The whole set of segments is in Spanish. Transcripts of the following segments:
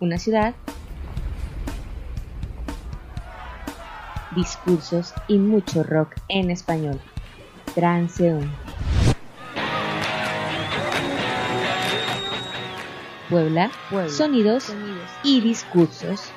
una ciudad, discursos y mucho rock en español. Transeúnte. Puebla, Puebla sonidos, y discursos.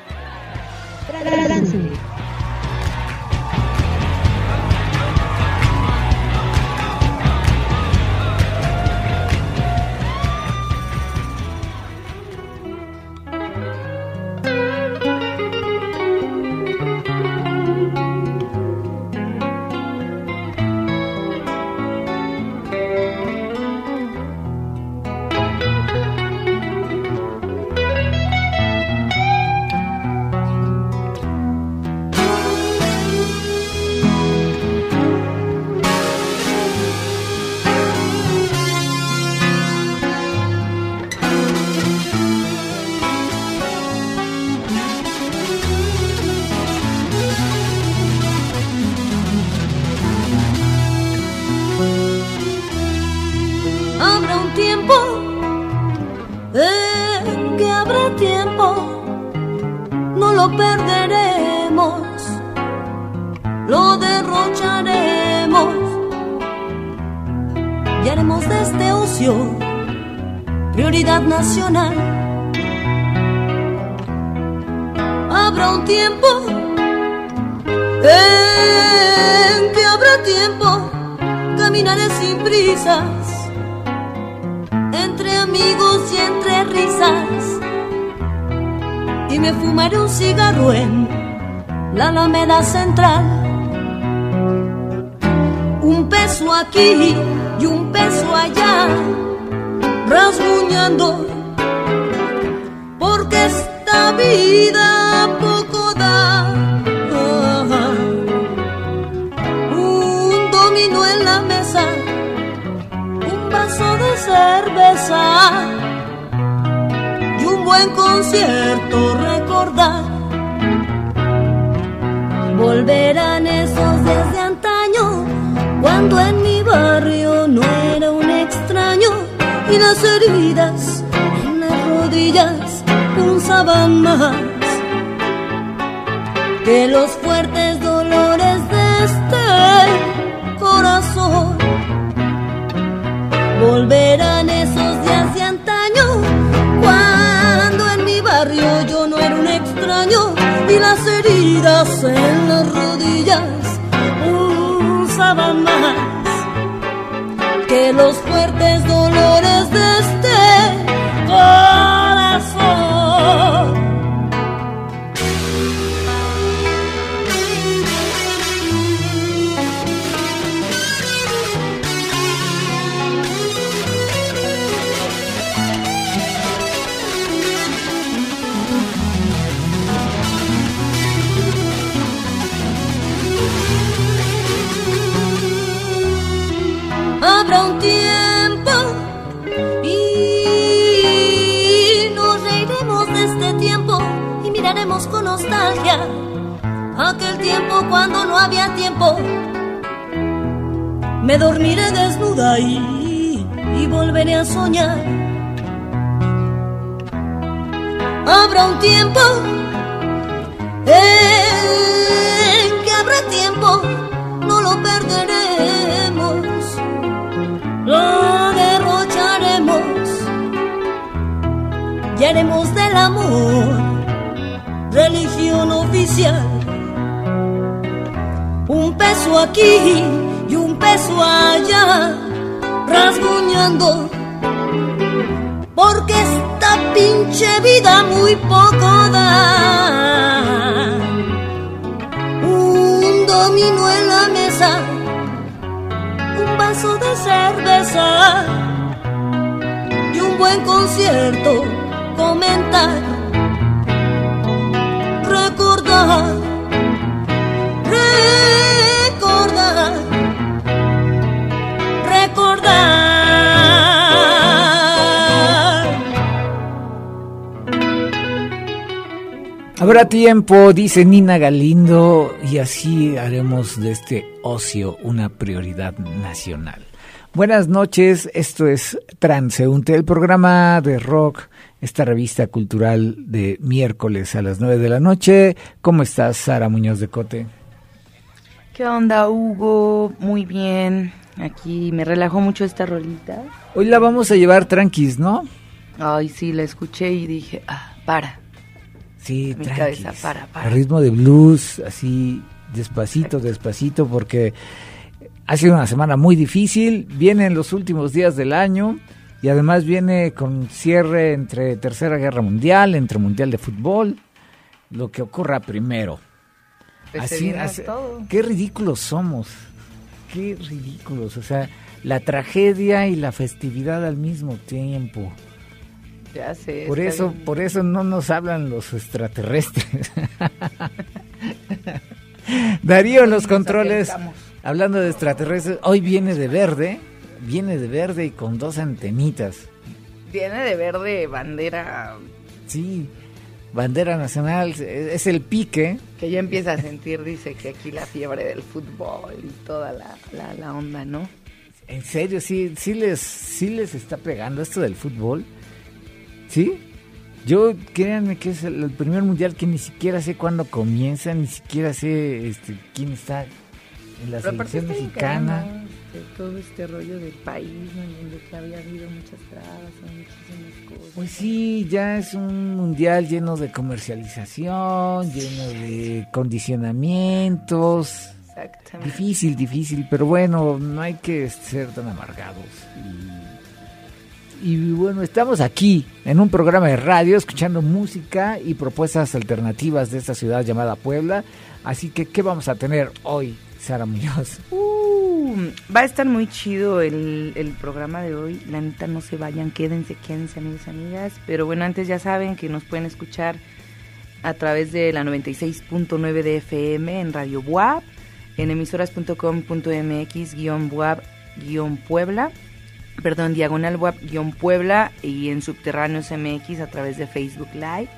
entre amigos y entre risas. Y me fumaré un cigarro en la Alameda Central. Un peso aquí y un peso allá, rasguñando, porque esta vida poco da. y un buen concierto recordar. Volverán esos desde antaño, cuando en mi barrio no era un extraño y las heridas en las rodillas punzaban más que los fuertes dolores de este corazón. Volverán de hace antaño, cuando en mi barrio yo no era un extraño y las heridas en las rodillas usaban más que los fuertes dolores. tiempo y nos reiremos de este tiempo y miraremos con nostalgia aquel tiempo cuando no había tiempo. Me dormiré desnuda y, y volveré a soñar. Habrá un tiempo en que habrá tiempo, no lo perderé la derrocharemos y haremos del amor religión oficial. Un peso aquí y un peso allá, rasguñando, porque esta pinche vida muy poco da. Un domino en la mesa vaso de cerveza y un buen concierto, comentar, recordar. recordar. Habrá tiempo, dice Nina Galindo, y así haremos de este ocio una prioridad nacional. Buenas noches, esto es Transeúnte, el programa de rock, esta revista cultural de miércoles a las 9 de la noche. ¿Cómo estás, Sara Muñoz de Cote? ¿Qué onda, Hugo? Muy bien. Aquí me relajó mucho esta rolita. Hoy la vamos a llevar tranquis, ¿no? Ay, sí, la escuché y dije, ah, para. Sí, Mi tranquis. cabeza, para, ritmo de blues, así despacito, despacito, porque ha sido una semana muy difícil. Vienen los últimos días del año y además viene con cierre entre Tercera Guerra Mundial, entre Mundial de Fútbol, lo que ocurra primero. Pues así- todo. qué ridículos somos, qué ridículos, o sea, la tragedia y la festividad al mismo tiempo. Ya sé. Por eso, bien. por eso no nos hablan los extraterrestres. Darío en los controles, hablando de extraterrestres, hoy viene de verde, viene de verde y con dos antenitas. Viene de verde bandera Sí, bandera nacional, es es el pique. que ya empieza a sentir, dice que aquí la fiebre del fútbol y toda la, la, la onda, ¿no? En serio, sí, sí les, sí les está pegando esto del fútbol. ¿Sí? Yo, créanme que es el, primer mundial que ni siquiera sé cuándo comienza, ni siquiera sé este, quién está en la Pero selección mexicana. Este, todo este rollo del país, ¿no? En donde que había habido muchas trabas, muchísimas cosas. Pues sí, ya es un mundial lleno de comercialización, lleno de condicionamientos. Exactamente. Difícil, difícil, pero bueno, no hay que ser tan amargados. Y, y bueno, estamos aquí en un programa de radio escuchando música y propuestas alternativas de esta ciudad llamada Puebla. Así que, ¿qué vamos a tener hoy, Sara Muñoz? Uh, va a estar muy chido el, el programa de hoy. La neta, no se vayan, quédense, quédense, amigos amigas. Pero bueno, antes ya saben que nos pueden escuchar a través de la 96.9 de FM en Radio Buap, en emisoras.com.mx perdón, diagonal Buap guion Puebla y en Subterráneos MX a través de Facebook Live.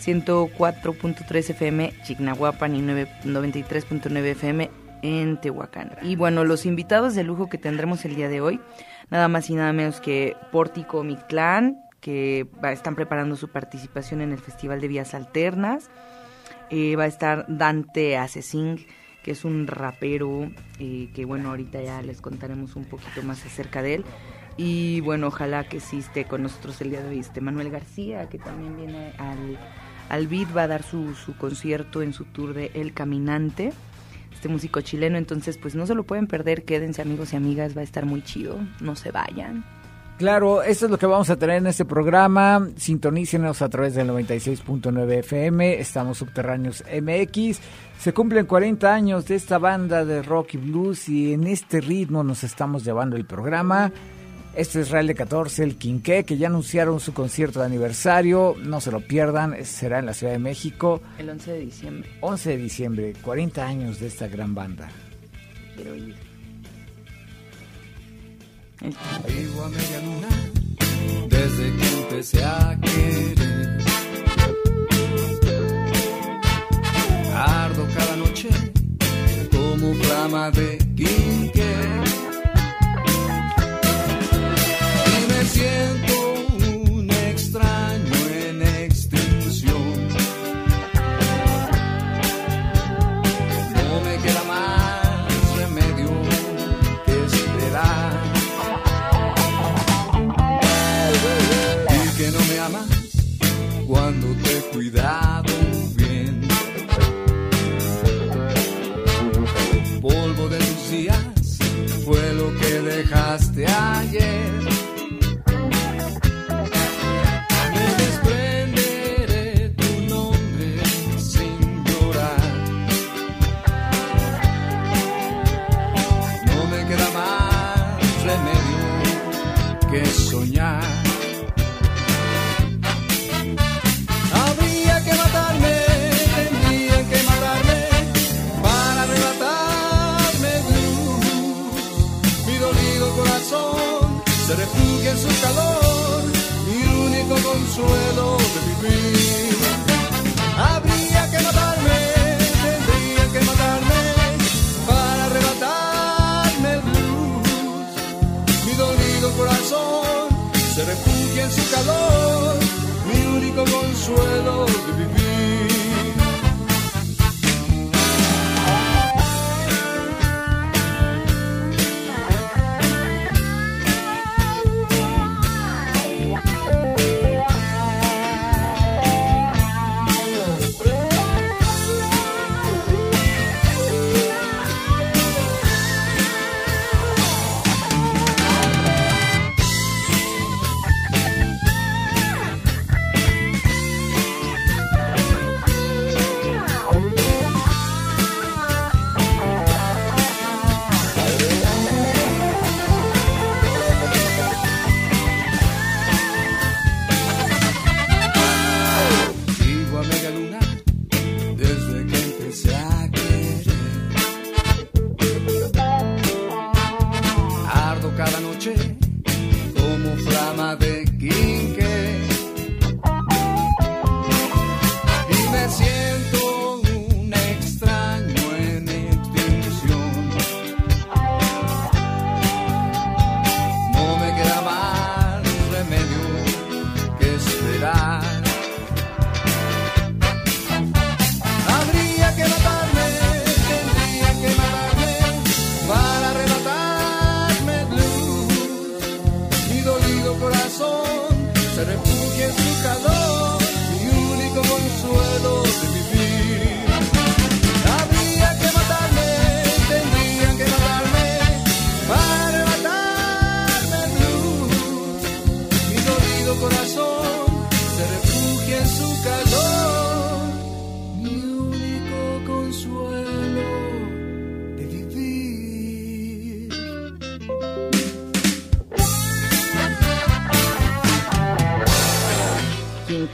104.3 FM Chignahuapan y 9 93.9 FM en Tehuacán. Y bueno, los invitados de lujo que tendremos el día de hoy, nada más y nada menos que Pórtico Mictlán, que están preparando su participación en el Festival de Vías Alternas. Eh, va a estar Dante Asesín, que es un rapero, eh, que bueno, ahorita ya les contaremos un poquito más acerca de él. Y bueno, ojalá que sí esté con nosotros el día de hoy este Manuel García, que también viene al, al beat, va a dar su, su concierto en su tour de El Caminante, este músico chileno. Entonces, pues no se lo pueden perder, quédense amigos y amigas, va a estar muy chido, no se vayan. Claro, esto es lo que vamos a tener en este programa. Sintonícenos a través del 96.9 FM. Estamos subterráneos MX. Se cumplen 40 años de esta banda de rock y blues y en este ritmo nos estamos llevando el programa. Este es Real de 14, el Quinqué, que ya anunciaron su concierto de aniversario. No se lo pierdan, será en la Ciudad de México. El 11 de diciembre, 11 de diciembre, 40 años de esta gran banda. quiero ir. El- Vivo a media luna desde que empecé a querer. Flama de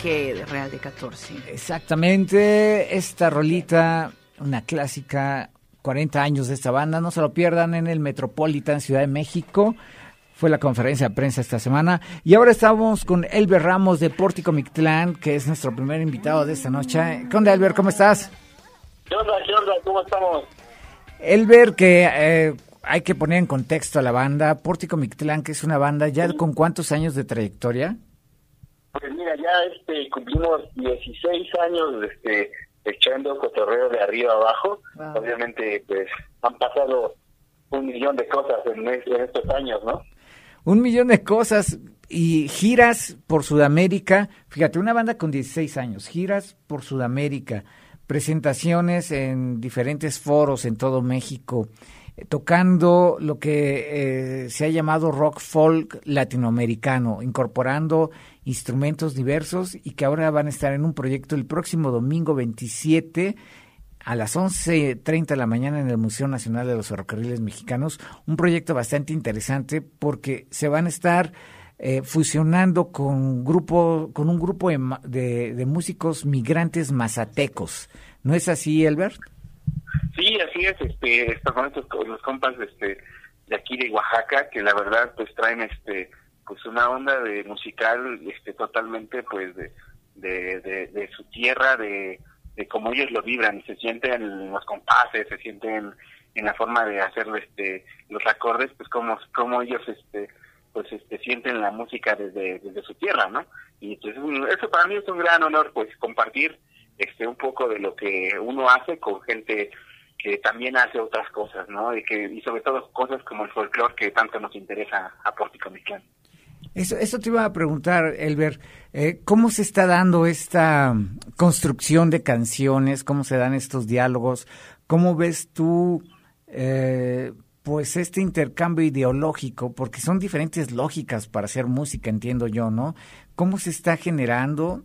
De Real de 14. Exactamente, esta rolita, una clásica, 40 años de esta banda, no se lo pierdan en el Metropolitan Ciudad de México. Fue la conferencia de prensa esta semana. Y ahora estamos con Elber Ramos de Pórtico Mictlán, que es nuestro primer invitado de esta noche. ¿Qué onda, Elber? ¿Cómo estás? ¿Qué onda, qué onda? ¿Cómo estamos? Elber, que eh, hay que poner en contexto a la banda. Pórtico Mictlán, que es una banda ya con cuántos años de trayectoria? Pues mira, ya este cumplimos 16 años este, echando cotorreo de arriba abajo. Wow. Obviamente, pues han pasado un millón de cosas en, es- en estos años, ¿no? Un millón de cosas y giras por Sudamérica. Fíjate, una banda con 16 años, giras por Sudamérica, presentaciones en diferentes foros en todo México, tocando lo que eh, se ha llamado rock folk latinoamericano, incorporando instrumentos diversos y que ahora van a estar en un proyecto el próximo domingo 27 a las 11.30 de la mañana en el Museo Nacional de los Ferrocarriles Mexicanos, un proyecto bastante interesante porque se van a estar eh, fusionando con grupo con un grupo de, de- de músicos migrantes mazatecos. ¿No es así, Elbert? Sí, así es, este, con estos los compas este, de aquí de Oaxaca, que la verdad pues traen este pues una onda de musical este totalmente pues de, de, de, su tierra, de, de cómo ellos lo vibran, se sienten en los compases, se sienten en la forma de hacer este los acordes, pues como, como ellos este pues este sienten la música desde, desde su tierra, ¿no? Y pues, un- eso para mí es un gran honor pues compartir este un poco de lo que uno hace con gente que también hace otras cosas, ¿no? Y que y sobre todo cosas como el folclore que tanto nos interesa a Pórtico Mictlán. Eso, eso te iba a preguntar, Elber, eh, ¿cómo se está dando esta construcción de canciones? ¿Cómo se dan estos diálogos? ¿Cómo ves tú, eh, pues, este intercambio ideológico? Porque son diferentes lógicas para hacer música, entiendo yo, ¿no? ¿Cómo se está generando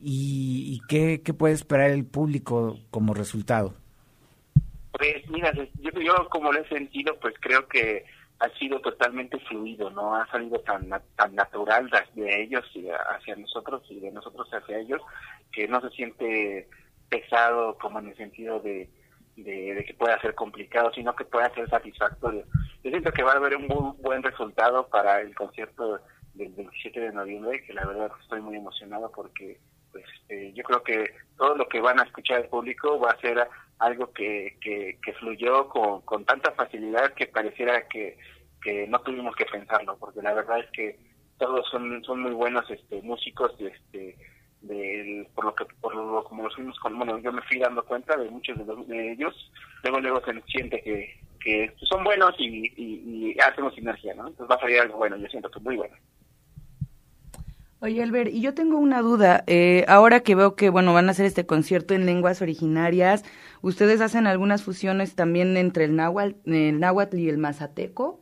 y, y qué, qué puede esperar el público como resultado? Pues mira, yo, yo como lo he sentido, pues creo que ha sido totalmente fluido, ¿no? Ha salido tan tan natural de ellos y hacia nosotros y de nosotros hacia ellos, que no se siente pesado como en el sentido de, de, de que pueda ser complicado, sino que pueda ser satisfactorio. Yo siento que va a haber un muy buen resultado para el concierto del 27 de noviembre, que la verdad estoy muy emocionado porque pues eh, yo creo que todo lo que van a escuchar el público va a ser algo que, que, fluyó con, con tanta facilidad que pareciera que, que no tuvimos que pensarlo, porque la verdad es que todos son, son muy buenos este, músicos este, del por lo que por lo como los fuimos con bueno yo me fui dando cuenta de muchos de, los, de ellos luego luego se siente que, que son buenos y, y, y hacemos sinergia no entonces va a salir algo bueno yo siento que muy bueno Oye, Albert, y yo tengo una duda. Eh, ahora que veo que, bueno, van a hacer este concierto en lenguas originarias, ¿ustedes hacen algunas fusiones también entre el náhuatl, el náhuatl y el mazateco?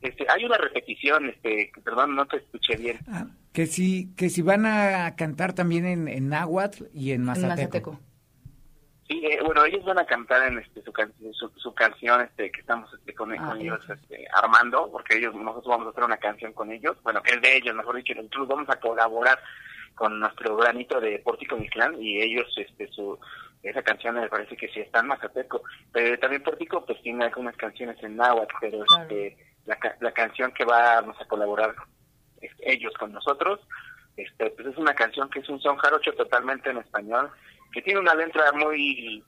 Este, hay una repetición, este, perdón, no te escuché bien. Ah, que si, que si van a cantar también en, en náhuatl y en mazateco. En mazateco. Sí, eh, bueno, ellos van a cantar en este, su, su, canción este, que estamos este, con, ah, ellos este, armando, porque ellos nosotros vamos a hacer una canción con ellos, bueno, que es de ellos, mejor dicho, nosotros vamos a colaborar con nuestro granito de Pórtico Mictlán y ellos, este, su esa canción me parece que sí está en Mazateco, pero también Pórtico pues tiene algunas canciones en náhuatl, pero este, la, la canción que vamos a colaborar este, ellos con nosotros, este, pues es una canción que es un son jarocho totalmente en español, que tiene una letra muy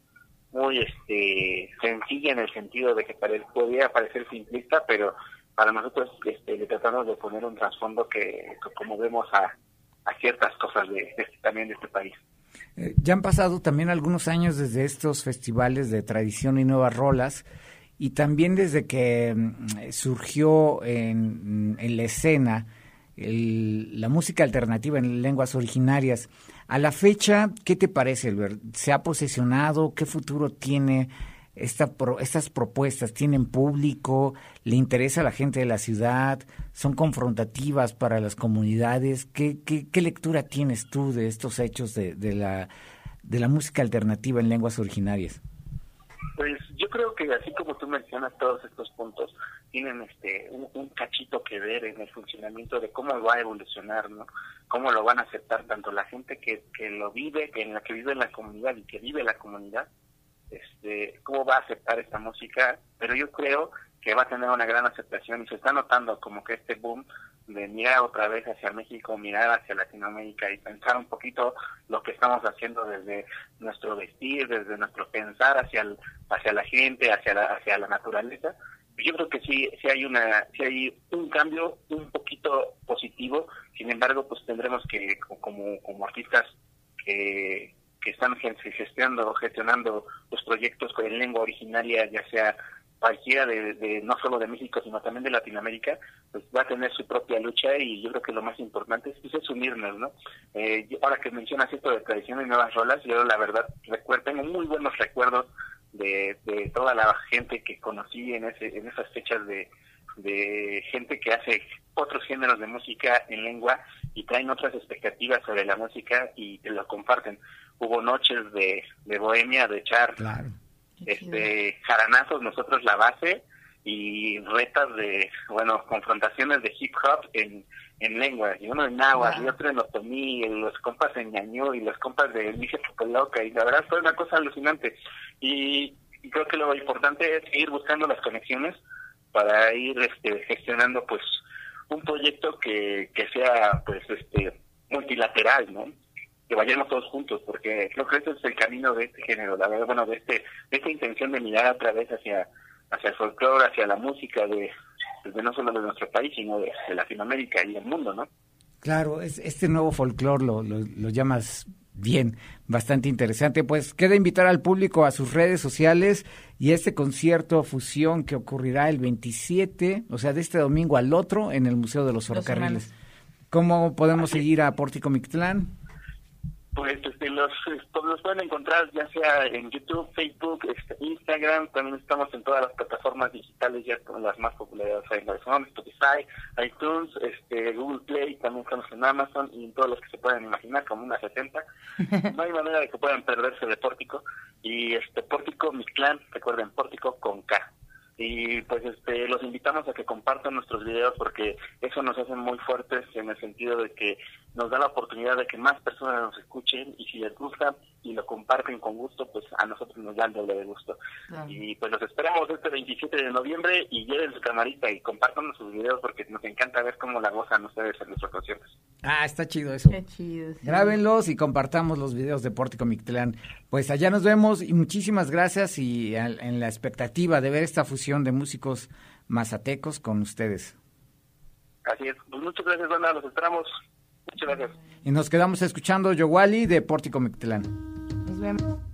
muy este sencilla en el sentido de que podría parecer simplista, pero para nosotros este, le tratamos de poner un trasfondo que, como vemos a, a ciertas cosas de, este, también de este país. Eh, ya han pasado también algunos años desde estos festivales de tradición y nuevas rolas y también desde que mm, surgió en, en la escena la música alternativa en lenguas originarias. A la fecha, ¿qué te parece, Albert? ¿Se ha posesionado? ¿Qué futuro tiene esta estas propuestas? ¿Tienen público? ¿Le interesa a la gente de la ciudad? ¿Son confrontativas para las comunidades? ¿Qué, qué, lectura tienes tú de estos hechos de, de, la, de la música alternativa en lenguas originarias? Pues yo creo que así como tú mencionas todos estos puntos, tienen este un, cachito que ver en el funcionamiento de cómo va a evolucionar, ¿no? Cómo lo van a aceptar tanto la gente que, que lo vive, que en la que vive en la comunidad y que vive la comunidad, este, cómo va a aceptar esta música, pero yo creo que va a tener una gran aceptación y se está notando como que este boom de mirar otra vez hacia México, mirar hacia Latinoamérica y pensar un poquito lo que estamos haciendo desde nuestro vestir, desde nuestro pensar hacia hacia la gente, hacia la, hacia la naturaleza, yo creo que sí, sí hay una, sí hay un cambio un poquito positivo. Sin embargo, pues tendremos que, como, como artistas que, que están gestionando, gestionando los proyectos con lengua originaria, ya sea cualquiera de, no solo de México, sino también de Latinoamérica, pues va a tener su propia lucha y yo creo que lo más importante es, pues, es unirnos, ¿no? Eh, ahora que mencionas esto de tradición y nuevas rolas, yo la verdad recuerdo, tengo muy buenos recuerdos de, de toda la gente que conocí en, ese, en esas fechas de, de gente que hace otros géneros de música en lengua y traen otras expectativas sobre la música y te lo comparten. Hubo noches de, de bohemia, de echar este jaranazos, nosotros la base, y retas de, bueno, confrontaciones de hip hop en, en lengua, y uno en náhuatl, y otro en otomí, y los compas en ñañú, y los compas de Alicia Chocoloca, y la verdad fue una cosa alucinante. Y, creo que lo importante es ir buscando las conexiones para ir este, gestionando, pues, un proyecto que, que sea, pues, este, multilateral, ¿no? Que vayamos todos juntos, porque creo que ese es el camino de este género, la verdad, bueno, de este, de esta intención de mirar a través hacia hacia el folclore, hacia la música de, no solo de nuestro país, sino de, Latinoamérica y del mundo, ¿no? Claro, es, este nuevo folclore lo, lo, llamas bien, bastante interesante. Pues queda invitar al público a sus redes sociales y este concierto fusión que ocurrirá el 27, o sea, de este domingo al otro en el Museo de los Ferrocarriles. ¿Cómo podemos seguir a Pórtico Mictlán? Pues este, los, los pueden encontrar ya sea en YouTube, Facebook, este, Instagram, también estamos en todas las plataformas digitales ya con las más populares, en Spotify, iTunes, este, Google Play, también estamos en Amazon y en todos los que se pueden imaginar, como unas 70. no hay manera de que puedan perderse de Pórtico. Y este Pórtico clan recuerden, Pórtico con K y pues este los invitamos a que compartan nuestros videos porque eso nos hace muy fuertes en el sentido de que nos da la oportunidad de que más personas nos escuchen y si les gusta y lo comparten con gusto, pues a nosotros nos da el doble de gusto. Y pues los esperamos este 27 de noviembre y lleven su camarita y compartan sus videos porque nos encanta ver cómo la gozan ustedes en nuestros conciertos. Ah, está chido eso. Qué chido. Grábenlos y compartamos los videos de Pórtico Mictlán. Pues allá nos vemos y muchísimas gracias y en la expectativa de ver esta fusión de músicos mazatecos con ustedes. Así es. Pues muchas gracias, banda. Los esperamos. Muchas gracias. Y nos quedamos escuchando Yowali de Pórtico Mictlán. Nos vemos.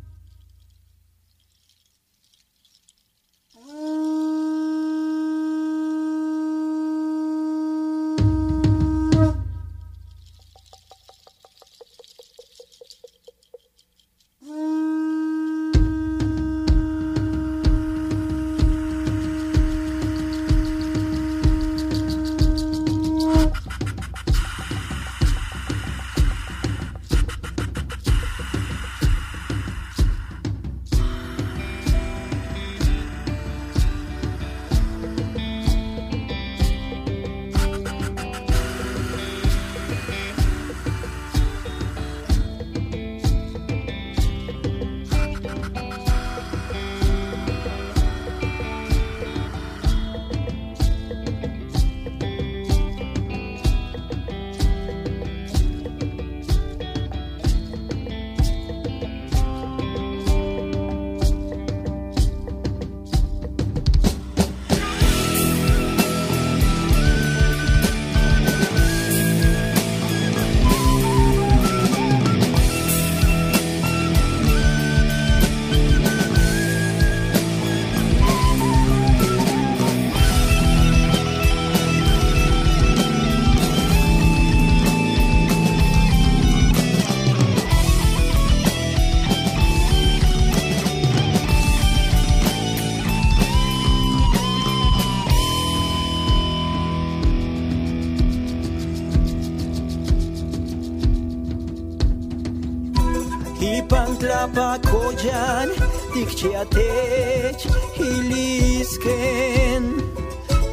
Ipantrapakoyan tikchiatech ilisken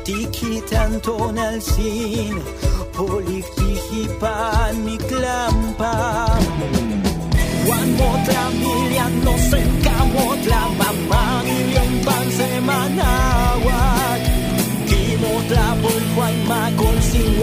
Tikitan tonalsin Poliktihipan miklampa. Juan motra milian nos encamotla Mamagilion pan semanawat Timotla por Juan Macol sin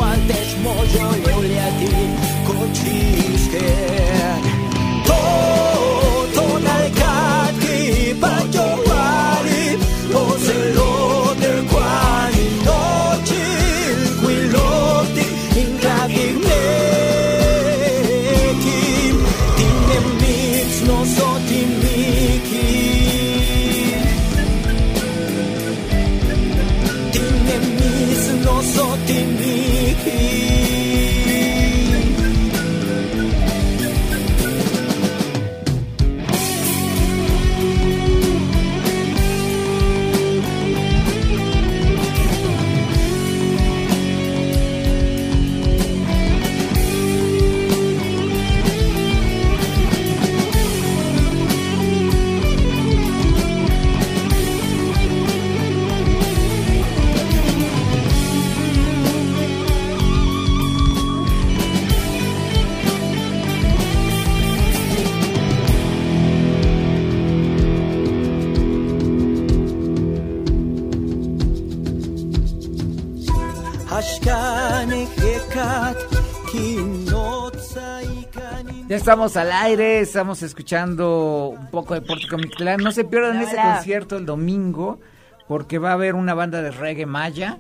estamos al aire, estamos escuchando un poco de Pórtico Mictlán. No se pierdan Hola, ese concierto el domingo, porque va a haber una banda de reggae maya.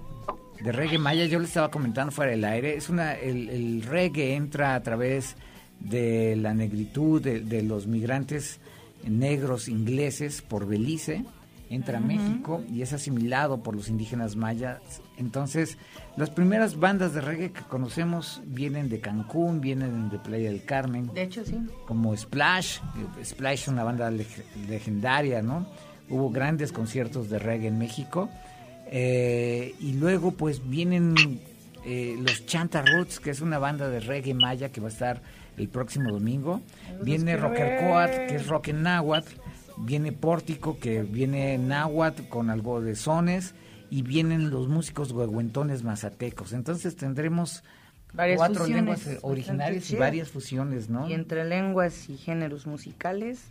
De reggae maya, yo les estaba comentando fuera del aire. Es una, el, el reggae entra a través de la negritud, de, de los migrantes negros ingleses por Belice, entra a México y es asimilado por los indígenas mayas. Entonces, las primeras bandas de reggae que conocemos vienen de Cancún, vienen de Playa del Carmen De hecho, sí. como Splash. eh, Splash es una banda leg- legendaria, ¿no? Hubo grandes conciertos de reggae en México. Eh, y luego, pues, vienen eh, los Chanta Roots, que es una banda de reggae maya que va a estar el próximo domingo. Viene Rocker Coat, que es rock en náhuatl. Viene Pórtico, que viene náhuatl con algo de sones. Y vienen los músicos huehuentones mazatecos. Entonces tendremos Varias cuatro lenguas originales y varias fusiones, ¿no? Y entre lenguas y géneros musicales,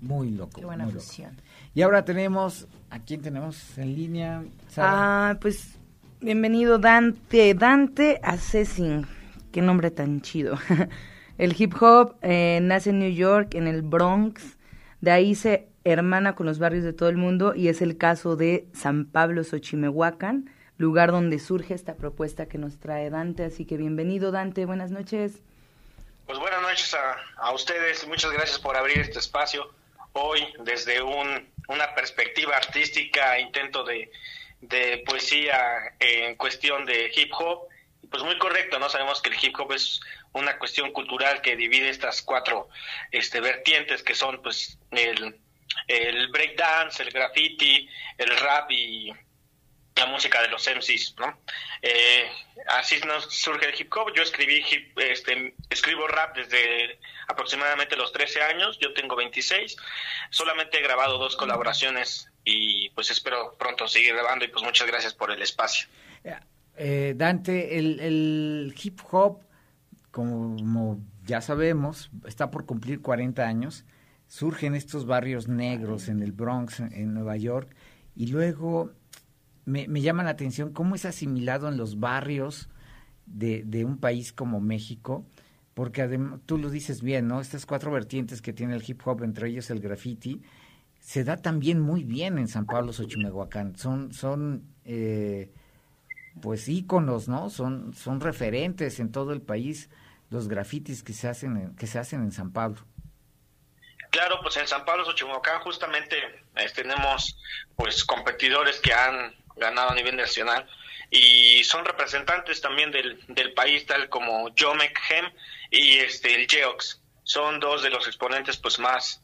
Muy loco. qué buena muy loco. fusión. Y ahora tenemos, ¿a quién tenemos en línea? Sara? Ah, pues bienvenido Dante, Dante Assassin. Qué nombre tan chido. El hip hop eh, nace en New York, en el Bronx. De ahí se hermana con los barrios de todo el mundo y es el caso de San Pablo Xochimehuacán, lugar donde surge esta propuesta que nos trae Dante. Así que bienvenido Dante, buenas noches. Pues buenas noches a, a ustedes, muchas gracias por abrir este espacio. Hoy desde un, una perspectiva artística, intento de, de poesía en cuestión de hip hop, pues muy correcto, ¿no? Sabemos que el hip hop es una cuestión cultural que divide estas cuatro este, vertientes que son pues el, el breakdance, el graffiti, el rap y la música de los MCs, ¿no? Eh, así nos surge el hip hop. Yo escribí hip, este, escribo rap desde aproximadamente los 13 años. Yo tengo 26. Solamente he grabado dos colaboraciones y pues espero pronto seguir grabando y pues muchas gracias por el espacio. Eh, Dante, el, el hip hop, como ya sabemos, está por cumplir 40 años. Surge en estos barrios negros en el Bronx, en Nueva York, y luego me, me llama la atención cómo es asimilado en los barrios de, de un país como México, porque además, tú lo dices bien, ¿no? Estas cuatro vertientes que tiene el hip hop, entre ellos el graffiti, se da también muy bien en San Pablo, Xochimehuacán. Son, son eh, pues íconos, ¿no? Son, son referentes en todo el país los grafitis que se hacen en, que se hacen en San Pablo. Claro, pues en San Pablo, Xochimehuacán justamente eh, tenemos pues competidores que han ganado a nivel nacional y son representantes también del, del país tal como Jomek Hem y este el Geox son dos de los exponentes pues más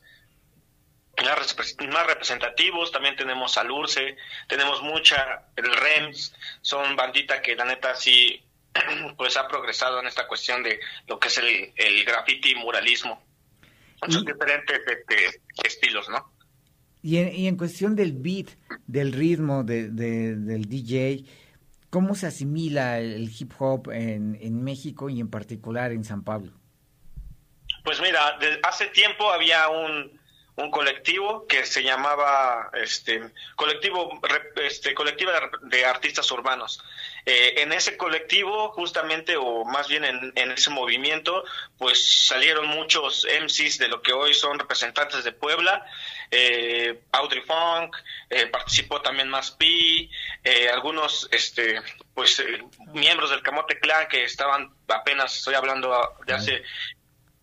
más representativos, también tenemos al Urce, tenemos mucha, el REMS, son bandita que la neta sí pues ha progresado en esta cuestión de lo que es el, el graffiti y muralismo. Son diferentes este, estilos, ¿no? Y en, y en, cuestión del beat, del ritmo, de, de, del DJ, ¿cómo se asimila el hip hop en, en, México y en particular en San Pablo? Pues mira, hace tiempo había un, un colectivo que se llamaba este colectivo este colectiva de artistas urbanos. Eh, en ese colectivo justamente o más bien en, ese movimiento pues salieron muchos MCs de lo que hoy son representantes de Puebla. Eh, Audrey Funk eh, participó también más Pi eh, algunos este pues miembros del Camote Clan que estaban apenas estoy hablando de hace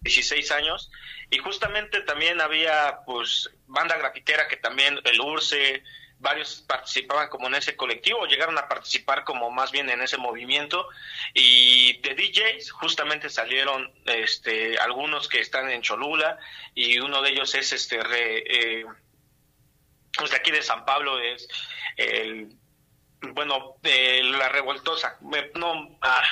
16 años y justamente también había pues banda grafitera que también el URSE varios participaban como en ese colectivo llegaron a participar como más bien en ese movimiento. Y de DJs justamente salieron este algunos que están en Cholula y uno de ellos es este re, eh, pues de aquí de San Pablo es el bueno eh, la revoltosa. No ah,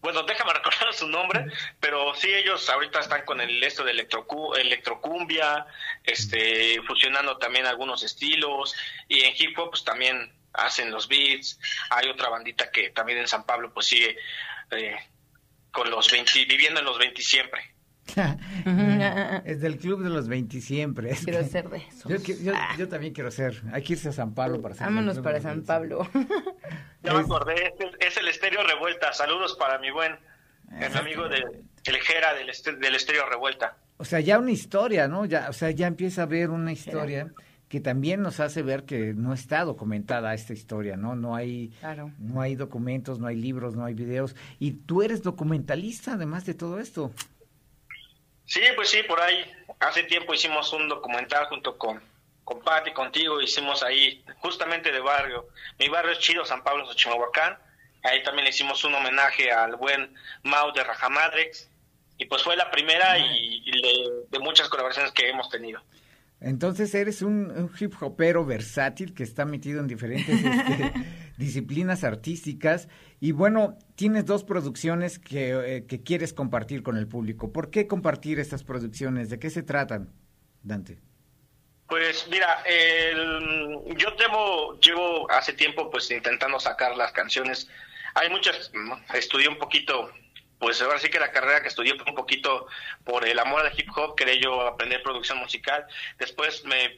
bueno, déjame recordar su nombre, pero sí ellos ahorita están con el esto de electrocu electrocumbia, este, fusionando también algunos estilos, y en hip hop pues también hacen los beats, hay otra bandita que también en San Pablo pues sigue eh, con los 20, viviendo en los 20 siempre. es del club de los 20 siempre. Es quiero que, ser de eso. Yo, yo, ah. yo, también quiero ser. Hay que irse a San Pablo para ser. Vámonos para San Pablo. ya me acordé, es, es, el Estéreo Revuelta. Saludos para mi buen mi amigo de el Jera del, del Estéreo Revuelta. O sea, ya una historia, ¿no? Ya, o sea, ya empieza a haber una historia que también nos hace ver que no está documentada esta historia, ¿no? No hay, claro. no hay documentos, no hay libros, no hay videos. Y tú eres documentalista, además de todo esto. Sí, pues sí, por ahí hace tiempo hicimos un documental junto con, con Pati, contigo, hicimos ahí justamente de barrio. Mi barrio es chido, San Pablo, Xochimahuacán. Ahí también le hicimos un homenaje al buen Mau de Rajamadrex. Y pues fue la primera y, y de, de, muchas colaboraciones que hemos tenido. Entonces eres un, un hip hopero versátil que está metido en diferentes este, disciplinas artísticas y bueno, tienes dos producciones que, eh, que, quieres compartir con el público. ¿Por qué compartir estas producciones? ¿De qué se tratan, Dante? Pues mira, el, yo llevo, llevo hace tiempo pues intentando sacar las canciones. Hay muchas, estudié un poquito pues ahora sí que la carrera que estudié fue un poquito por el amor al hip hop, quería yo aprender producción musical, después me,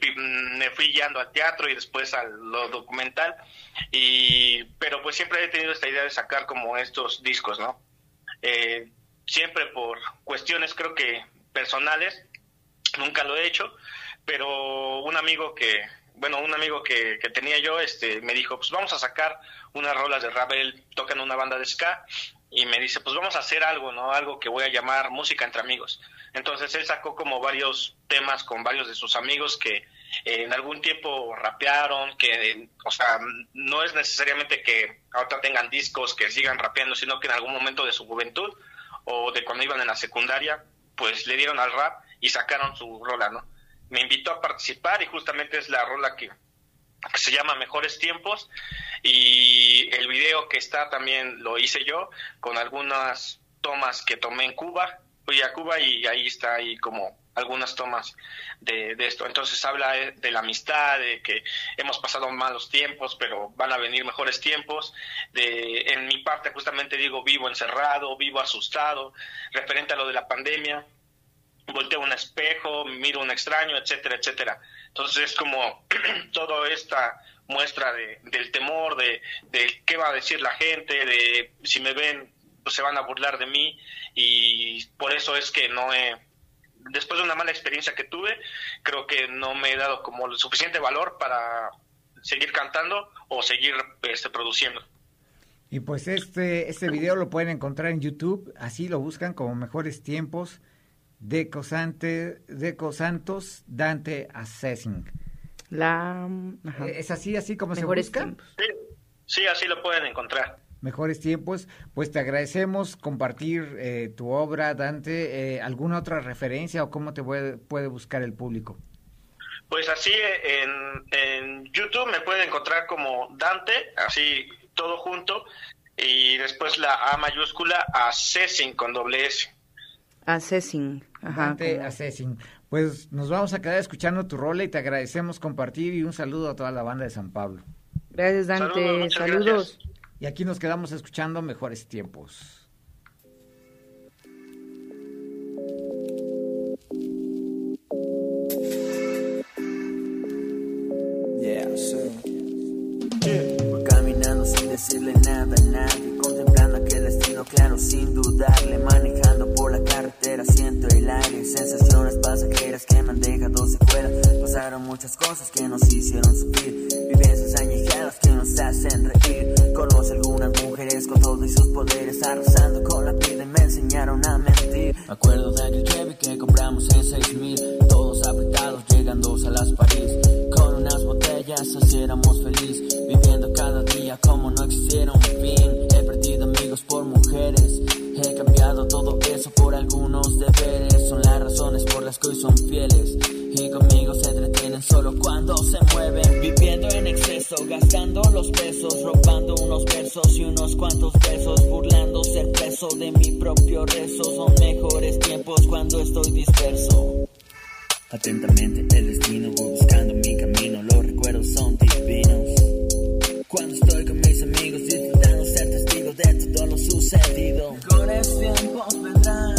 me fui guiando al teatro y después a lo documental, y pero pues siempre he tenido esta idea de sacar como estos discos, ¿no? Eh, siempre por cuestiones creo que personales, nunca lo he hecho, pero un amigo que bueno, un amigo que, que tenía yo, este, me dijo, pues vamos a sacar unas rolas de rap, él toca en una banda de ska, y me dice, pues vamos a hacer algo, ¿no? Algo que voy a llamar música entre amigos. Entonces él sacó como varios temas con varios de sus amigos que eh, en algún tiempo rapearon, que, o sea, no es necesariamente que ahorita tengan discos que sigan rapeando, sino que en algún momento de su juventud o de cuando iban en la secundaria, pues le dieron al rap y sacaron su rola, ¿no? Me invitó a participar y justamente es la rola que, se llama Mejores Tiempos y el video que está también lo hice yo con algunas tomas que tomé en Cuba, fui a Cuba y ahí está ahí como algunas tomas de, de esto. Entonces habla de, de la amistad, de que hemos pasado malos tiempos, pero van a venir mejores tiempos. De, en mi parte justamente digo vivo encerrado, vivo asustado, referente a lo de la pandemia. Volteo un espejo, miro un extraño, etcétera, etcétera. Entonces es como toda esta muestra de, del temor, de, de qué va a decir la gente, de si me ven, pues se van a burlar de mí y por eso es que no he, después de una mala experiencia que tuve, creo que no me he dado como el suficiente valor para seguir cantando o seguir este, produciendo. Y pues este, este video lo pueden encontrar en YouTube, así lo buscan como Mejores Tiempos, Deco, Sante, Deco Santos, Dante Assessing. La... ajá. Eh, ¿Es así, así como Mejores se busca? tiempos. Sí, sí, así lo pueden encontrar. Mejores Tiempos, pues te agradecemos compartir eh, tu obra, Dante. Eh, ¿Alguna otra referencia o cómo te puede, puede buscar el público? Pues así en, en YouTube me pueden encontrar como Dante, así todo junto, y después la A mayúscula, Assessing con doble S. Assessing. Ajá. Dante como- Assessing. Pues nos vamos a quedar escuchando tu rola y te agradecemos compartir y un saludo a toda la banda de San Pablo. Gracias, Dante. Saludos. Y aquí nos quedamos escuchando Mejores Tiempos. Yeah, sí. Voy caminando sin decirle nada a nadie, claro sin dudarle, manejando por la carretera siento el aire, sensaciones pasajeras que me han dejado secuelas, pasaron muchas cosas que nos hicieron sufrir, vivencias añejadas que nos hacen reír, conoce algunas mujeres con todos sus poderes, arrasando con la vida y me enseñaron a mentir, me acuerdo de aquel Chevy que compramos en 6000, todos apretados llegando a las París, con unas botellas así éramos feliz Viviendo cada día como no existiera un mujeres He cambiado todo eso por algunos deberes. Son las razones por las que hoy son fieles. Y conmigo se entretienen solo cuando se mueven. Viviendo en exceso, gastando los pesos Robando unos versos y unos cuantos besos Burlando ser preso de mi propio rezo. Son mejores tiempos cuando estoy disperso. Atentamente el destino, voy buscando mi camino, los recuerdos son divinos. Cuando estoy con mis amigos, todo lo sucedido. Mejores tiempos vendrán,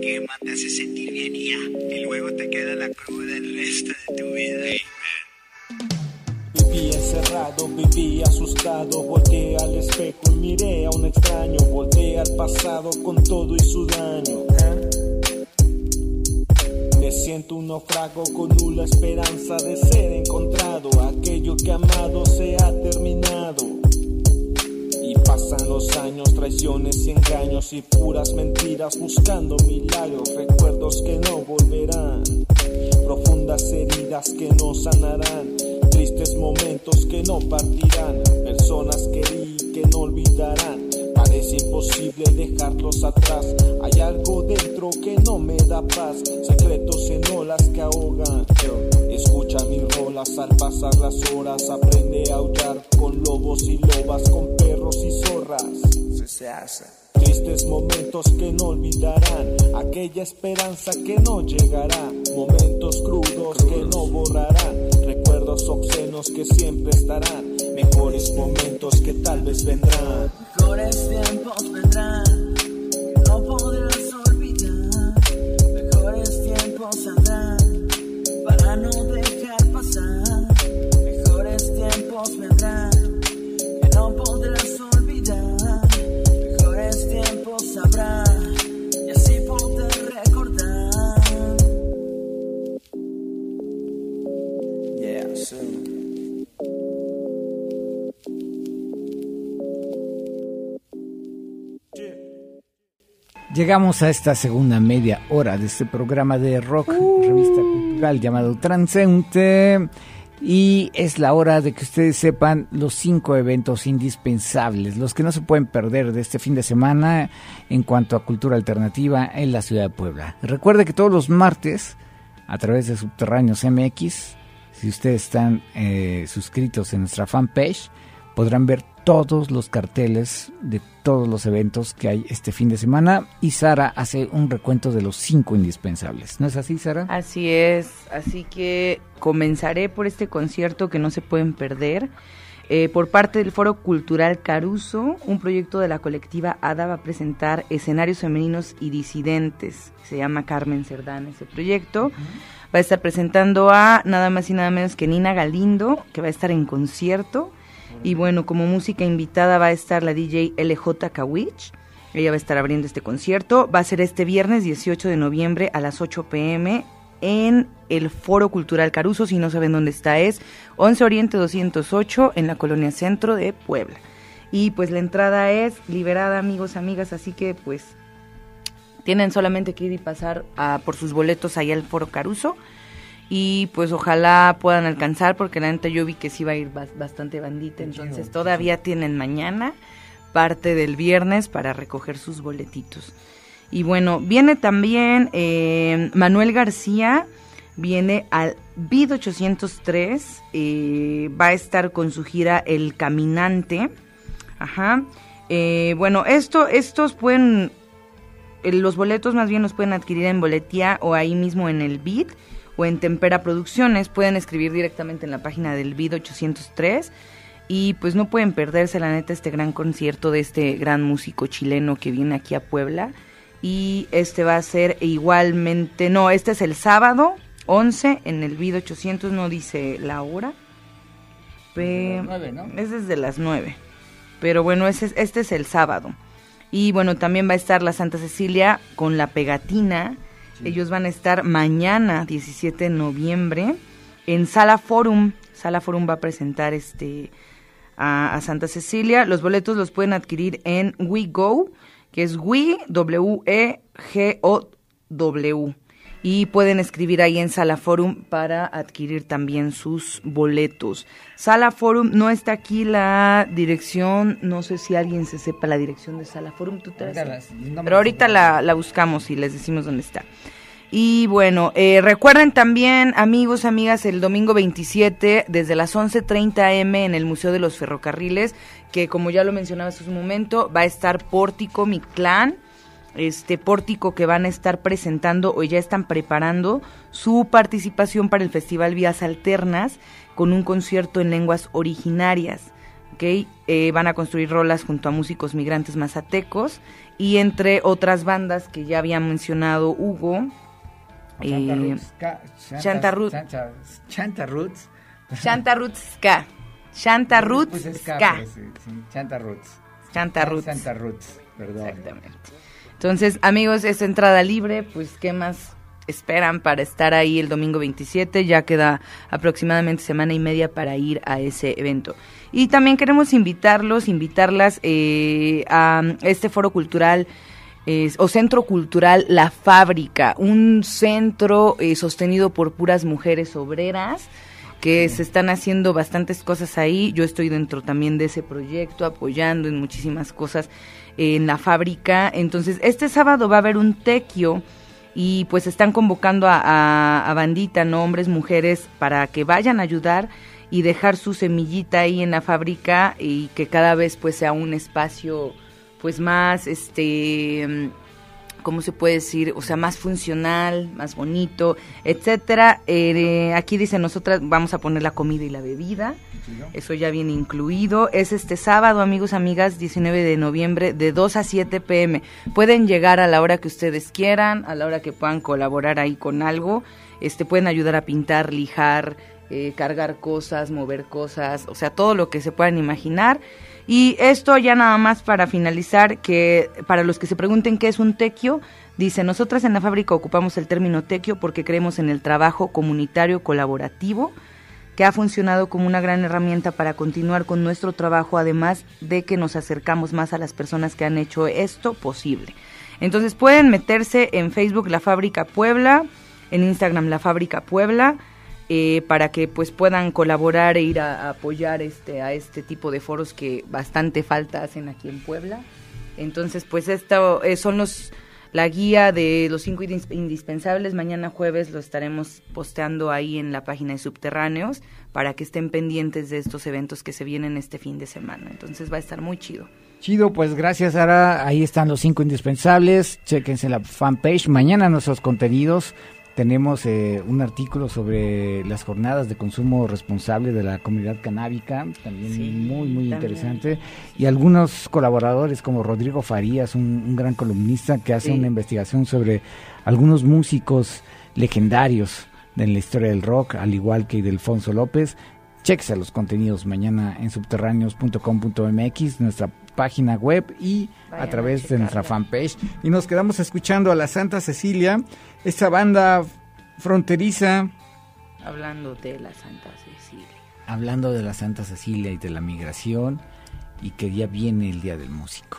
quema, te hace sentir bien ya. Y luego te queda la cruda el resto de tu vida. Viví encerrado, viví asustado, volteé al espejo y miré a un extraño, volteé al pasado con todo y su daño. Me siento un naufrago con nula esperanza de ser encontrado, aquello que amado se ha terminado. Pasan los años, traiciones y engaños y puras mentiras buscando milagros, recuerdos que no volverán, profundas heridas que no sanarán, tristes momentos que no partirán, personas que vi que no olvidarán. Parece imposible dejarlos atrás. Hay algo dentro que no me da paz. Secretos en olas que ahogan. Escucha mis rolas al pasar las horas. Aprende a aullar con lobos y lobas, con perros y zorras. Se hace. Tristes momentos que no olvidarán, aquella esperanza que no llegará, momentos crudos que no borrarán, recuerdos obscenos que siempre estarán, mejores momentos que tal vez vendrán. Mejores tiempos vendrán, Llegamos a esta segunda media hora de este programa de rock, revista cultural llamado Transeunte. Y es la hora de que ustedes sepan los cinco eventos indispensables, los que no se pueden perder de este fin de semana en cuanto a cultura alternativa en la ciudad de Puebla. Recuerde que todos los martes, a través de Subterráneos MX, si ustedes están eh, suscritos en nuestra fanpage, podrán ver todos los carteles de todos los eventos que hay este fin de semana y Sara hace un recuento de los cinco indispensables. ¿No es así, Sara? Así es, así que comenzaré por este concierto que no se pueden perder. Eh, por parte del Foro Cultural Caruso, un proyecto de la colectiva ADA va a presentar escenarios femeninos y disidentes. Se llama Carmen Cerdán ese proyecto. Va a estar presentando a nada más y nada menos que Nina Galindo, que va a estar en concierto. Y bueno, como música invitada va a estar la DJ LJ Kawich. Ella va a estar abriendo este concierto. Va a ser este viernes 18 de noviembre a las 8 pm en el Foro Cultural Caruso. Si no saben dónde está, es 11 Oriente 208 en la colonia centro de Puebla. Y pues la entrada es liberada, amigos, amigas. Así que pues tienen solamente que ir y pasar por sus boletos ahí al Foro Caruso y pues ojalá puedan alcanzar porque la neta yo vi que sí va a ir bas- bastante bandita, entonces todavía tienen mañana parte del viernes para recoger sus boletitos. Y bueno, viene también eh, Manuel García, viene al BID 803, eh, va a estar con su gira El Caminante. Ajá. Eh, bueno, esto, estos pueden, eh, los boletos más bien los pueden adquirir en Boletía o ahí mismo en el BID o en Tempera Producciones. Pueden escribir directamente en la página del BID 803 y pues no pueden perderse la neta este gran concierto de este gran músico chileno que viene aquí a Puebla. Y este va a ser igualmente, no, este es el sábado 11 en el BID 800, no dice la hora. Pe- nueve, ¿no? Es desde las 9. Pero bueno, ese es- este es el sábado. Y bueno, también va a estar la Santa Cecilia con la pegatina. Ellos van a estar mañana, 17 de noviembre, en Sala Forum. Sala Forum va a presentar este a, Santa Cecilia. Los boletos los pueden adquirir en WeGo, que es We, W-E-G-O-W. Y pueden escribir ahí en Sala Forum para adquirir también sus boletos. Sala Forum, no está aquí la dirección, no sé si alguien se sepa la dirección de Sala Forum, tú te las- no Pero ahorita la, la buscamos y les decimos dónde está. Y bueno, eh, recuerden también, amigos, amigas, el domingo 27, desde las 11.30 m en el Museo de los Ferrocarriles, que como ya lo mencionaba hace un momento, va a estar Pórtico, mi clan, este pórtico que van a estar presentando o ya están preparando su participación para el Festival Vías Alternas con un concierto en lenguas originarias. ¿ok? Eh, van a construir rolas junto a músicos migrantes mazatecos y entre otras bandas que ya había mencionado Hugo. Chanta eh, Roots, Chanta Roots. Chanta- Chanta Roots. Chanta Roots Ska. Chanta Roots Pues ska, Chanta Roots. Chanta Roots. Chanta Roots. Exactamente. Entonces, amigos, es entrada libre, pues qué más esperan para estar ahí el domingo 27, ya queda aproximadamente semana y media para ir a ese evento. Y también queremos invitarlos, invitarlas eh, a este foro cultural o centro cultural La Fábrica, un centro eh, sostenido por puras mujeres obreras que se están haciendo bastantes cosas ahí. Yo estoy dentro también de ese proyecto, apoyando en muchísimas cosas en la fábrica. Entonces, este sábado va a haber un tequio y pues están convocando a, a- bandita, ¿no? Hombres, mujeres, para que vayan a ayudar y dejar su semillita ahí en la fábrica y que cada vez pues sea un espacio pues más este ¿cómo se puede decir? O sea, más funcional, más bonito, etcétera. Eh, aquí dice nosotras vamos a poner la comida y la bebida. Eso ya viene incluido. Es este sábado, amigos, amigas, 19 de noviembre, de 2 a 7 pm. Pueden llegar a la hora que ustedes quieran, a la hora que puedan colaborar ahí con algo. Este, pueden ayudar a pintar, lijar, eh, cargar cosas, mover cosas, o sea, todo lo que se puedan imaginar. Y esto ya nada más para finalizar, que para los que se pregunten qué es un tequio, dice, nosotras en la fábrica ocupamos el término tequio porque creemos en el trabajo comunitario colaborativo, que ha funcionado como una gran herramienta para continuar con nuestro trabajo, además de que nos acercamos más a las personas que han hecho esto posible. Entonces pueden meterse en Facebook La Fábrica Puebla, en Instagram La Fábrica Puebla, eh, para que pues puedan colaborar e ir a, apoyar este a este tipo de foros que bastante falta hacen aquí en Puebla. Entonces pues esto eh, son los la guía de los cinco indispensables. Mañana jueves lo estaremos posteando ahí en la página de Subterráneos para que estén pendientes de estos eventos que se vienen este fin de semana. Entonces va a estar muy chido. Chido, pues gracias Sara. Ahí están los cinco indispensables. Chequense la fanpage. Mañana nuestros contenidos tenemos eh, un artículo sobre las jornadas de consumo responsable de la comunidad canábica, también Sí, muy, muy también. interesante. Y algunos colaboradores como Rodrigo Farías, un, un gran columnista que hace Sí. una investigación sobre algunos músicos legendarios de la historia del rock, al igual que Delfonso López. Chequese los contenidos mañana en subterráneos.com.mx, nuestra página web y Vayan a a través de nuestra fanpage. Y nos quedamos escuchando a la Santa Cecilia, esta banda fronteriza, Hablando de la Santa Cecilia. hablando de la Santa Cecilia y de la migración, y que ya viene el Día del Músico.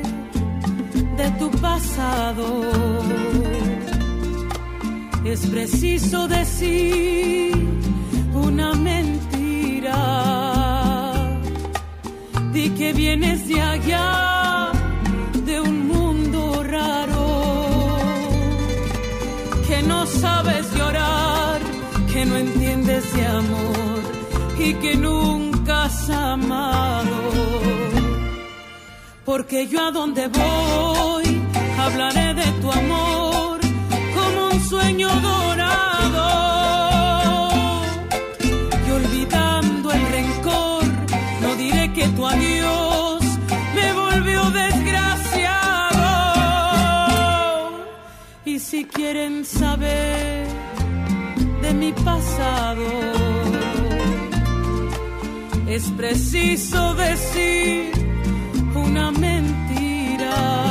de tu pasado, es preciso decir una mentira. Di que vienes de allá, de un mundo raro, que no sabes llorar, que no entiendes de amor y que nunca has amado. Porque yo a donde voy hablaré de tu amor como un sueño dorado. Y olvidando el rencor, no diré que tu adiós me volvió desgraciado. Y si quieren saber de mi pasado, es preciso decir una mentira.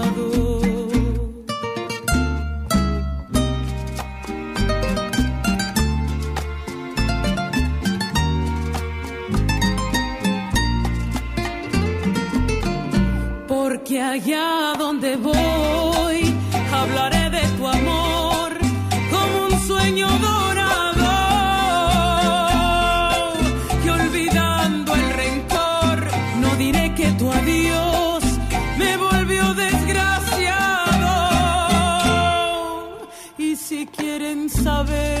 allá donde voy hablaré de tu amor como un sueño dorado. Y olvidando el rencor, no diré que tu adiós me volvió desgraciado. Y si quieren saber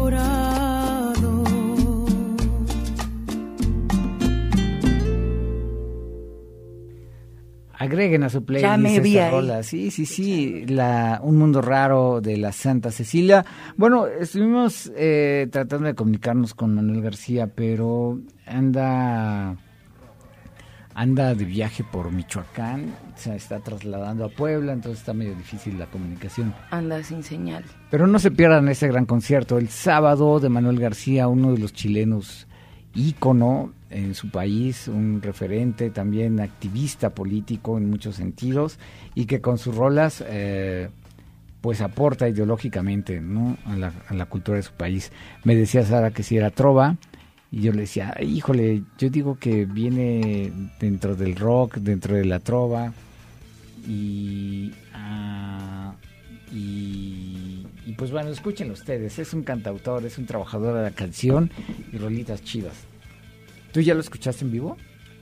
Agreguen a su playlist Ya me esta vi ahí. rola. Sí, sí, sí. La, un mundo raro de la Santa Cecilia. Bueno, estuvimos eh, tratando de comunicarnos con Manuel García, pero anda anda de viaje por Michoacán, se está trasladando a Puebla, entonces está medio difícil la comunicación. Anda sin señal. Pero no se pierdan ese gran concierto el sábado de Manuel García, uno de los chilenos ícono en su país, un referente también activista político en muchos sentidos y que con sus rolas eh, pues aporta ideológicamente a, la, cultura de su país. Me decía Sara que si era trova y yo le decía, "Ay, híjole, yo digo que viene dentro del rock, dentro de la trova y... ah, y, y pues bueno, escúchenlo ustedes. Es un cantautor, es un trabajador de la canción y rolitas chidas. ¿Tú ya lo escuchaste en vivo?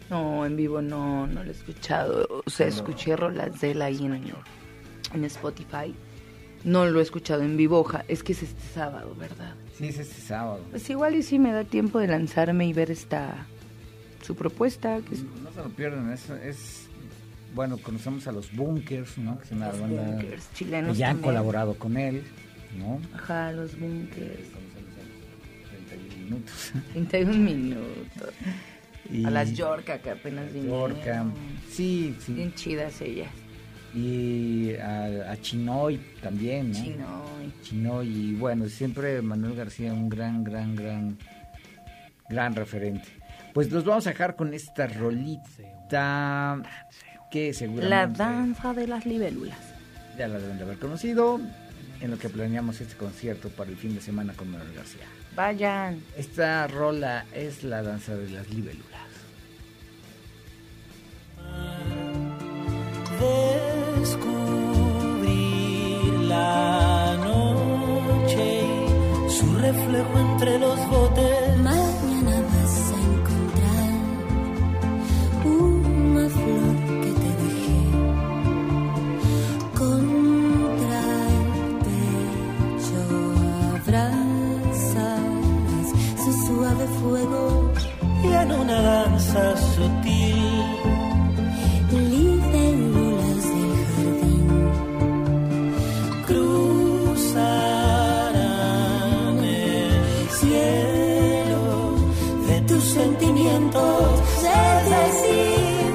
No, en vivo no, no lo he escuchado. O sea, escuché rolas de él ahí en, en Spotify. No lo he escuchado en vivo. oja- Es que es este sábado, ¿verdad? Sí, es este sábado. Pues igual y sí me da tiempo de lanzarme y ver esta su propuesta. Que es- No se lo pierdan, es, es- bueno, conocemos a los Bunkers, ¿no? Que es una Los banda Bunkers chilenos que ya han también. colaborado con él, ¿no? Ajá, los bunkers. 31 minutos. 31 minutos. Y- A las Yorka que apenas vinieron. Yorka. Sí, sí. Bien chidas ellas. Y a, a Chinoy también, ¿no? Chinoy. Chinoy, y bueno, siempre Manuel García, un gran, gran, gran, gran referente. Pues los vamos a dejar con esta rolita que seguramente La danza de las libélulas. ya la deben de haber conocido en lo que planeamos este concierto para el fin de semana con Manuel García. Vayan. Esta rola es la danza de las libélulas. descubrir la noche y su reflejo entre los botes. Fuego, Y en una danza sutil libélulas del jardín. cruzarán el cielo de tus sentimientos. Es decir,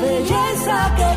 belleza que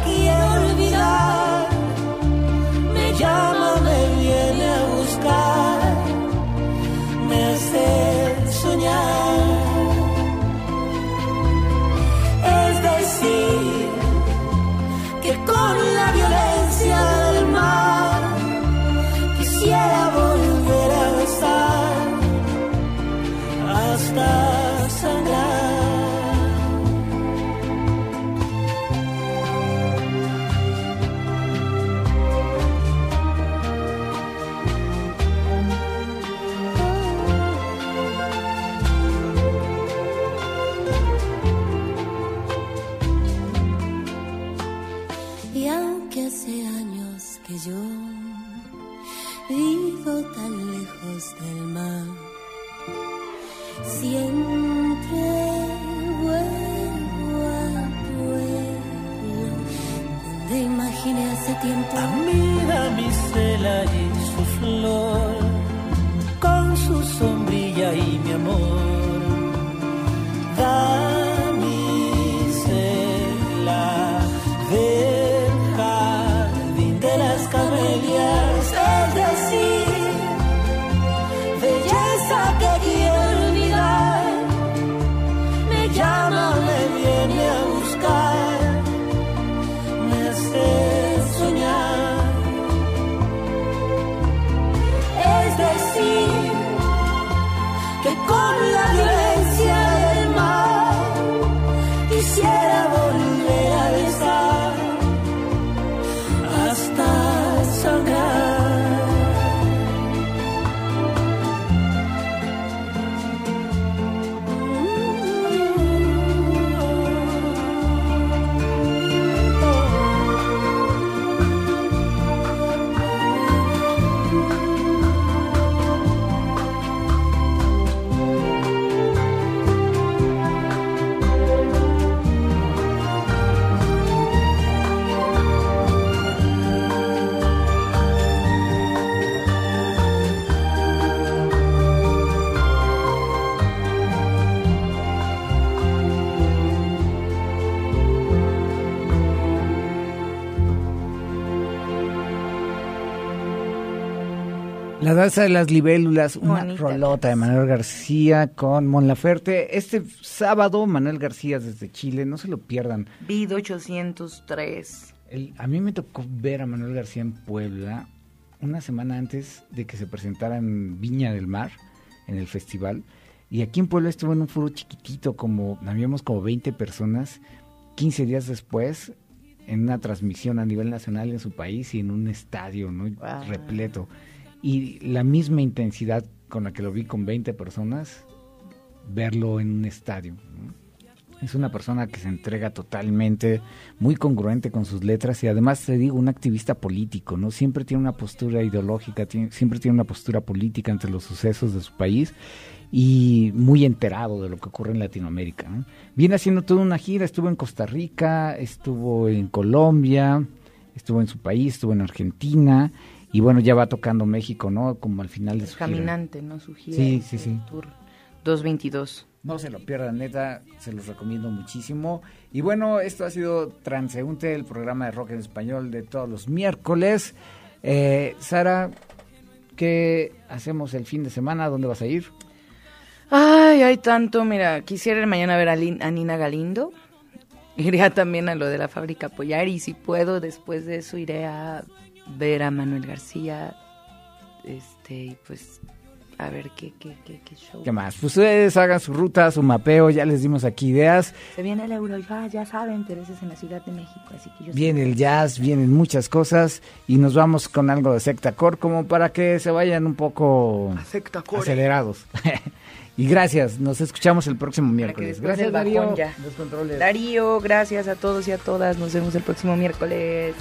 tiempo. Mira mi quisiera volver La danza de las libélulas, una Bonita rolota de Manuel García con Mon Laferte. Este sábado, Manuel García desde Chile, no se lo pierdan. Vid 803. El- a mí me tocó ver a Manuel García en Puebla una semana antes de que se presentara en Viña del Mar, en el festival. Y aquí en Puebla estuvo en un foro chiquitito, como habíamos como 20 personas. 15 días después, en una transmisión a nivel nacional en su país y en un estadio ¿no? Wow. repleto. Y la misma intensidad con la que lo vi con 20 personas, verlo en un estadio. Es una persona que se entrega totalmente, muy congruente con sus letras y además te digo, un activista político, ¿no? Siempre tiene una postura ideológica, siempre tiene una postura política ante los sucesos de su país y muy enterado de lo que ocurre en Latinoamérica. ¿no? Viene haciendo toda una gira, estuvo en Costa Rica, estuvo en Colombia, estuvo en su país, estuvo en Argentina y bueno, ya va tocando México, ¿no? Como al final de su gira. Caminante, ¿no? Su gira. Sí, sí, sí. Tour 222. No se lo pierdan, neta, se los recomiendo muchísimo. Y bueno, esto ha sido Transeúnte, el programa de rock en español de todos los miércoles. Eh, Sara, ¿qué hacemos el fin de semana? ¿Dónde vas a ir? Ay, hay tanto. Mira, quisiera ir mañana a ver a, Lin- a Nina Galindo. Iré también a lo de la fábrica apoyar y si puedo, después de eso iré a ver a Manuel García. Este, y pues a ver qué, qué, qué, qué show. ¿Qué más? Pues ustedes hagan su ruta, su mapeo, ya les dimos aquí ideas. Se viene el Euro, ya, ya saben, pero ese es en la Ciudad de México, así que yo Viene el jazz, vienen muchas cosas y nos vamos con algo de secta core como para que se vayan un poco acelerados. y gracias, nos escuchamos el próximo miércoles. Gracias Darío. ya. Los controles. Darío, gracias a todos y a todas. Nos vemos el próximo miércoles.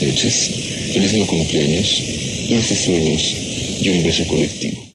Noches, feliz no cumpleaños, dulces sueños y un beso colectivo.